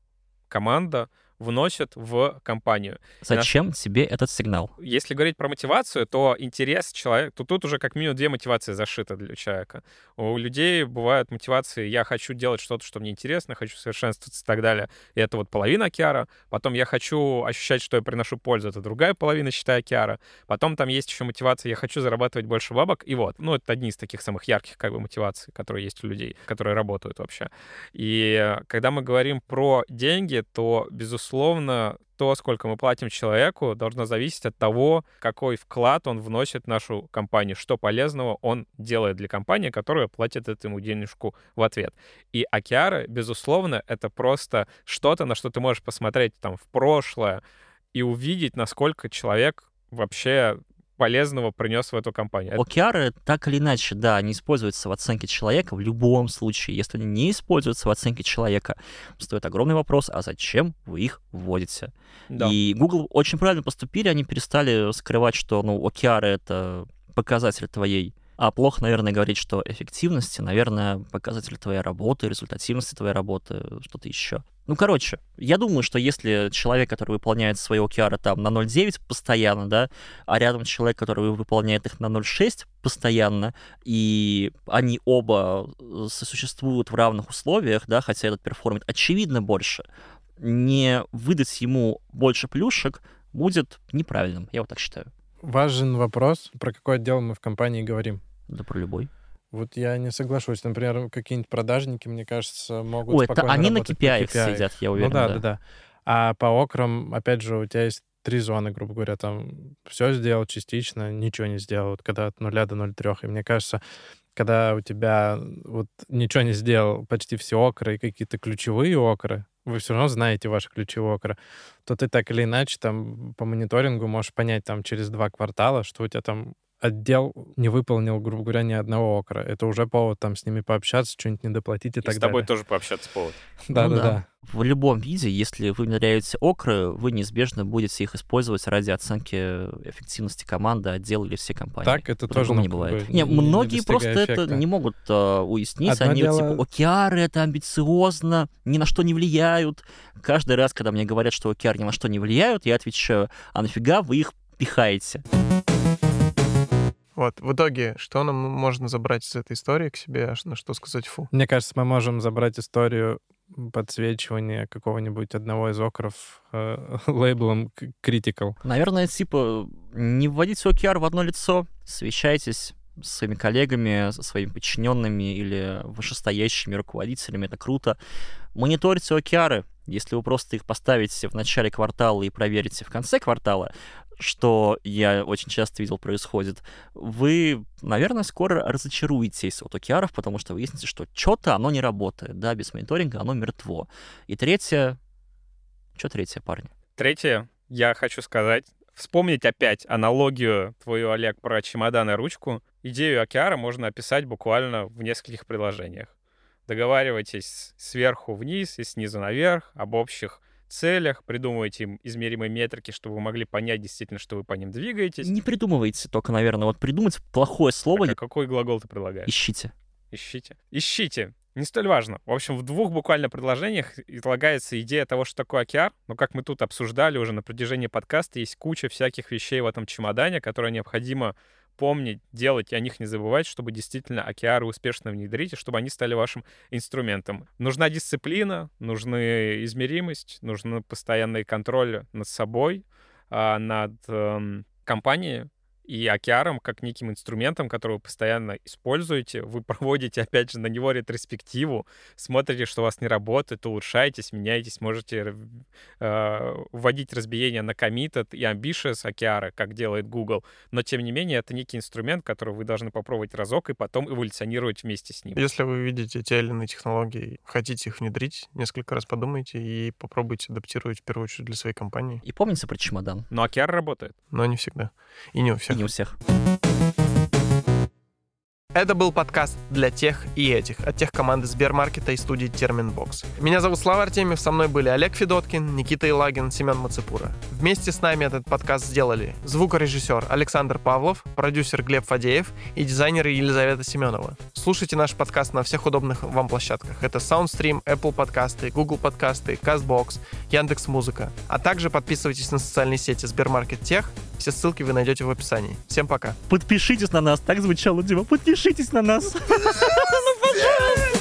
команда вносят в компанию. Зачем наш... тебе этот сигнал? Если говорить про мотивацию, то интерес человека, то тут уже как минимум две мотивации зашиты для человека. У людей бывают мотивации, я хочу делать что-то, что мне интересно, хочу совершенствоваться и так далее. И это вот половина Киара. Потом я хочу ощущать, что я приношу пользу. Это другая половина, считая Киара. Потом там есть еще мотивация, я хочу зарабатывать больше бабок. И вот, ну, это одни из таких самых ярких как бы мотиваций, которые есть у людей, которые работают вообще. И когда мы говорим про деньги, то, безусловно, безусловно, то, сколько мы платим человеку, должно зависеть от того, какой вклад он вносит в нашу компанию, что полезного он делает для компании, которая платит этому денежку в ответ. И океары, безусловно, это просто что-то, на что ты можешь посмотреть там в прошлое и увидеть, насколько человек вообще полезного принес в эту компанию. OKR так или иначе, да, они используются в оценке человека в любом случае. Если они не используются в оценке человека, стоит огромный вопрос, а зачем вы их вводите? Да. И Google очень правильно поступили, они перестали скрывать, что ну, OKR — это показатель твоей а плохо, наверное, говорить, что эффективности, наверное, показатель твоей работы, результативности твоей работы, что-то еще. Ну, короче, я думаю, что если человек, который выполняет свои OKR там на 0.9 постоянно, да, а рядом человек, который выполняет их на 0.6 постоянно, и они оба э, сосуществуют в равных условиях, да, хотя этот перформит очевидно больше, не выдать ему больше плюшек будет неправильным, я вот так считаю. Важен вопрос, про какой отдел мы в компании говорим. Да про любой. Вот я не соглашусь. Например, какие-нибудь продажники, мне кажется, могут Ой, это они на KPI, KPI сидят, я уверен. Ну да, да, да, да. А по окрам, опять же, у тебя есть три зоны, грубо говоря, там все сделал частично, ничего не сделал, вот когда от нуля до 0,3. И мне кажется, когда у тебя вот ничего не сделал, почти все окры и какие-то ключевые окры, вы все равно знаете ваши ключевые окры, то ты так или иначе там по мониторингу можешь понять там через два квартала, что у тебя там отдел не выполнил, грубо говоря, ни одного окра. Это уже повод там с ними пообщаться, что-нибудь недоплатить и, и так далее. с тобой тоже пообщаться повод. [LAUGHS] Да, да, да. В любом виде, если вы внедряете окры, вы неизбежно будете их использовать ради оценки эффективности команды, отдела или всей компании. Так, это тоже не бывает. Не, многие просто эффекта. это не могут uh, уяснить. Одно Они дело... типа, океары это амбициозно, ни на что не влияют. Каждый раз, когда мне говорят, что океары ни на что не влияют, я отвечаю, а нафига вы их пихаете? Вот, в итоге, что нам можно забрать из этой истории к себе, на что сказать фу? Мне кажется, мы можем забрать историю подсвечивания какого-нибудь одного из окров э, [LAUGHS] лейблом Critical. Наверное, типа не вводите OKR в одно лицо, свещайтесь с своими коллегами, со своими подчиненными или вышестоящими руководителями, это круто. Мониторьте OKR, если вы просто их поставите в начале квартала и проверите в конце квартала, что я очень часто видел происходит, вы, наверное, скоро разочаруетесь от океаров, потому что выяснится, что что-то оно не работает, да, без мониторинга оно мертво. И третье... Что третье, парни? Третье, я хочу сказать, вспомнить опять аналогию твою, Олег, про чемодан и ручку. Идею океара можно описать буквально в нескольких предложениях. Договаривайтесь сверху вниз и снизу наверх об общих целях, придумывайте им измеримые метрики, чтобы вы могли понять действительно, что вы по ним двигаетесь. Не придумывайте только, наверное, вот придумать плохое слово. Так, а какой глагол ты предлагаешь? Ищите. Ищите. Ищите. Не столь важно. В общем, в двух буквально предложениях излагается идея того, что такое океар. Но как мы тут обсуждали уже на протяжении подкаста, есть куча всяких вещей в этом чемодане, которые необходимо помнить, делать и о них не забывать, чтобы действительно океары успешно внедрить, и чтобы они стали вашим инструментом. Нужна дисциплина, нужны измеримость, нужен постоянный контроль над собой, а, над эм, компанией, и океаром как неким инструментом, который вы постоянно используете. Вы [LAUGHS] проводите, опять же, на него ретроспективу, смотрите, что у вас не работает, улучшаетесь, меняетесь, можете э, вводить разбиение на committed и ambitious океары, как делает Google. Но, тем не менее, это некий инструмент, который вы должны попробовать разок и потом эволюционировать вместе с ним. Если вы видите те или иные технологии, хотите их внедрить, несколько раз подумайте и попробуйте адаптировать в первую очередь для своей компании. И помните про чемодан. Но OKR работает. Но не всегда. И не у всех. И не у всех. Это был подкаст для tech и этих, от tech команды Сбермаркета и студии Терменвокс. Меня зовут Слава Артемьев, со мной были Олег Федоткин, Никита Илагин, Семен Мацепура. Вместе с нами этот подкаст сделали звукорежиссер Александр Павлов, продюсер Глеб Фадеев и дизайнер Елизавета Семенова. Слушайте наш подкаст на всех удобных вам площадках. Это SoundStream, Apple подкасты, Google подкасты, CastBox, Яндекс Музыка. А также подписывайтесь на социальные сети Сбермаркет Тех. Все ссылки вы найдете в описании. Всем пока. Подпишитесь на нас. Так звучало, Дима. Подпишитесь Обижитесь на нас. [LAUGHS] Ну, пожалуйста.